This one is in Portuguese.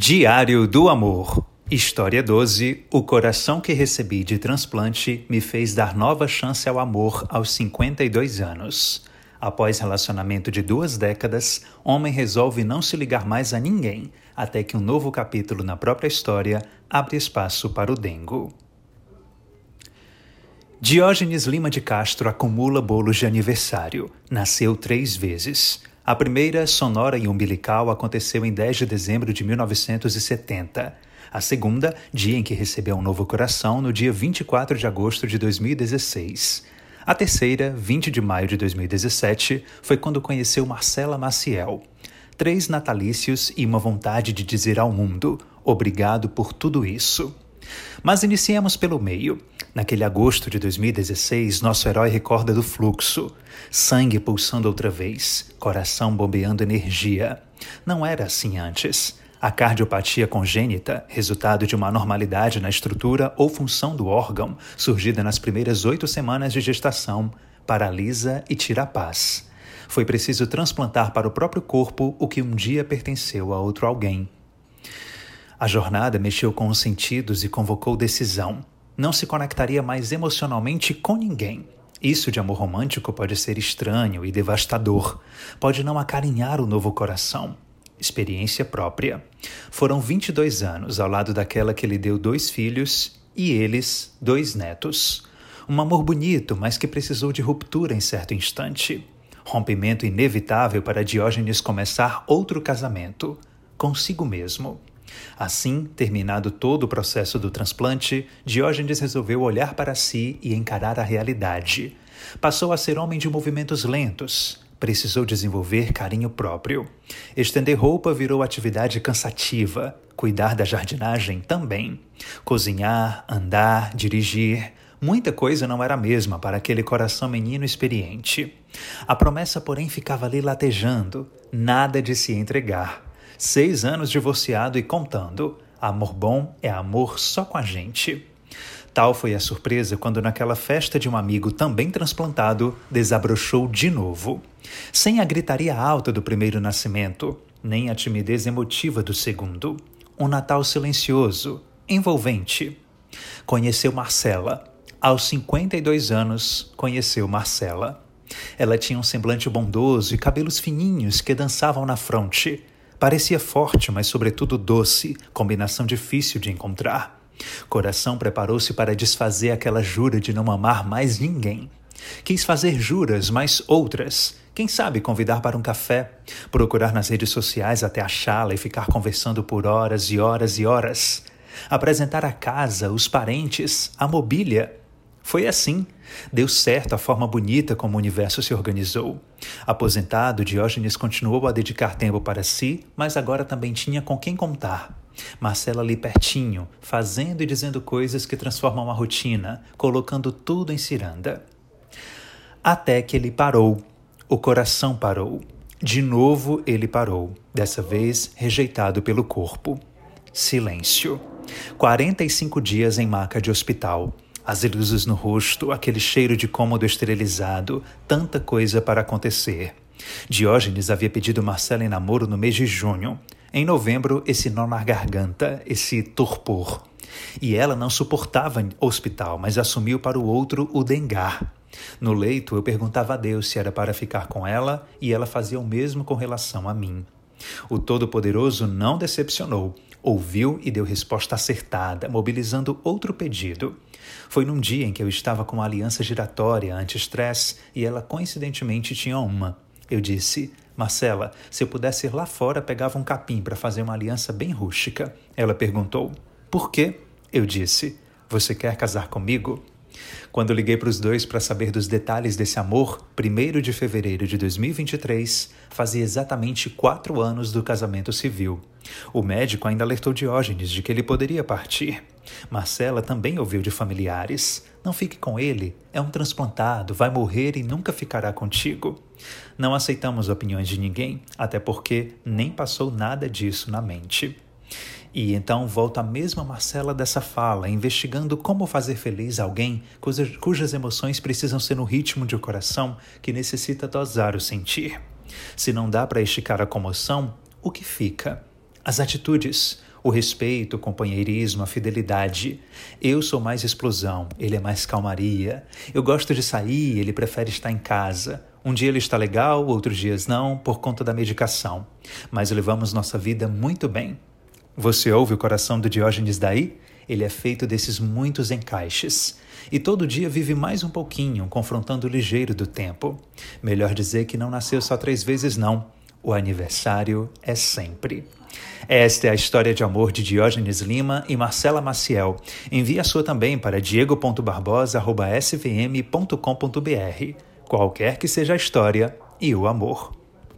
Diário do Amor. História 12. O coração que recebi de transplante me fez dar nova chance ao amor aos 52 anos. Após relacionamento de duas décadas, homem resolve não se ligar mais a ninguém, até que um novo capítulo na própria história abre espaço para o dengo. Diógenes Lima de Castro acumula bolos de aniversário. Nasceu três vezes. A primeira, sonora e umbilical, aconteceu em 10 de dezembro de 1970. A segunda, dia em que recebeu um novo coração, no dia 24 de agosto de 2016. A terceira, 20 de maio de 2017, foi quando conheceu Marcela Maciel. Três natalícios e uma vontade de dizer ao mundo: obrigado por tudo isso. Mas iniciemos pelo meio. Naquele agosto de 2016, nosso herói recorda do fluxo. Sangue pulsando outra vez, coração bombeando energia. Não era assim antes. A cardiopatia congênita, resultado de uma anormalidade na estrutura ou função do órgão, surgida nas primeiras oito semanas de gestação, paralisa e tira a paz. Foi preciso transplantar para o próprio corpo o que um dia pertenceu a outro alguém. A jornada mexeu com os sentidos e convocou decisão não se conectaria mais emocionalmente com ninguém. Isso de amor romântico pode ser estranho e devastador, pode não acarinhar o novo coração. Experiência própria. Foram 22 anos ao lado daquela que lhe deu dois filhos e eles dois netos. Um amor bonito, mas que precisou de ruptura em certo instante. Rompimento inevitável para Diógenes começar outro casamento, consigo mesmo. Assim, terminado todo o processo do transplante, Diógenes resolveu olhar para si e encarar a realidade. Passou a ser homem de movimentos lentos. Precisou desenvolver carinho próprio. Estender roupa virou atividade cansativa. Cuidar da jardinagem também. Cozinhar, andar, dirigir. Muita coisa não era a mesma para aquele coração menino experiente. A promessa, porém, ficava ali latejando, nada de se entregar. Seis anos divorciado e contando. Amor bom é amor só com a gente. Tal foi a surpresa quando, naquela festa de um amigo também transplantado, desabrochou de novo. Sem a gritaria alta do primeiro nascimento, nem a timidez emotiva do segundo. Um Natal silencioso, envolvente. Conheceu Marcela. Aos 52 anos, conheceu Marcela. Ela tinha um semblante bondoso e cabelos fininhos que dançavam na fronte Parecia forte, mas sobretudo doce, combinação difícil de encontrar. Coração preparou-se para desfazer aquela jura de não amar mais ninguém. Quis fazer juras, mas outras. Quem sabe convidar para um café, procurar nas redes sociais até achá-la e ficar conversando por horas e horas e horas. Apresentar a casa, os parentes, a mobília. Foi assim. Deu certo a forma bonita como o universo se organizou. Aposentado, Diógenes continuou a dedicar tempo para si, mas agora também tinha com quem contar. Marcela ali pertinho, fazendo e dizendo coisas que transformam a rotina, colocando tudo em ciranda. Até que ele parou. O coração parou. De novo ele parou, dessa vez rejeitado pelo corpo. Silêncio. 45 dias em maca de hospital as luzes no rosto, aquele cheiro de cômodo esterilizado, tanta coisa para acontecer. Diógenes havia pedido Marcela em namoro no mês de junho. Em novembro, esse nó na garganta, esse torpor. E ela não suportava hospital, mas assumiu para o outro o dengar. No leito, eu perguntava a Deus se era para ficar com ela e ela fazia o mesmo com relação a mim. O Todo-Poderoso não decepcionou. Ouviu e deu resposta acertada, mobilizando outro pedido. Foi num dia em que eu estava com uma aliança giratória anti-estresse e ela coincidentemente tinha uma. Eu disse: Marcela, se eu pudesse ir lá fora, pegava um capim para fazer uma aliança bem rústica. Ela perguntou: Por quê? Eu disse: Você quer casar comigo? Quando liguei para os dois para saber dos detalhes desse amor, 1 de fevereiro de 2023, fazia exatamente quatro anos do casamento civil. O médico ainda alertou Diógenes de que ele poderia partir. Marcela também ouviu de familiares: Não fique com ele, é um transplantado, vai morrer e nunca ficará contigo. Não aceitamos opiniões de ninguém, até porque nem passou nada disso na mente. E então volta a mesma Marcela dessa fala, investigando como fazer feliz alguém cujas, emoções precisam ser no ritmo de um coração que necessita dosar o sentir. Se não dá para esticar a comoção, o que fica? As atitudes, O respeito, o companheirismo, a fidelidade. Eu sou mais explosão, ele é mais calmaria. Eu gosto de sair, ele prefere estar em casa. Um dia ele está legal, outros dias não, por conta da medicação. Mas levamos nossa vida muito bem. Você ouve o coração do Diógenes daí? Ele é feito desses muitos encaixes. E todo dia vive mais um pouquinho, confrontando o ligeiro do tempo. Melhor dizer que não nasceu só três vezes, não. O aniversário é sempre. Esta é a história de amor de Diógenes Lima e Marcela Maciel. Envie a sua também para diego.barbosa.svm.com.br. Qualquer que seja a história e o amor.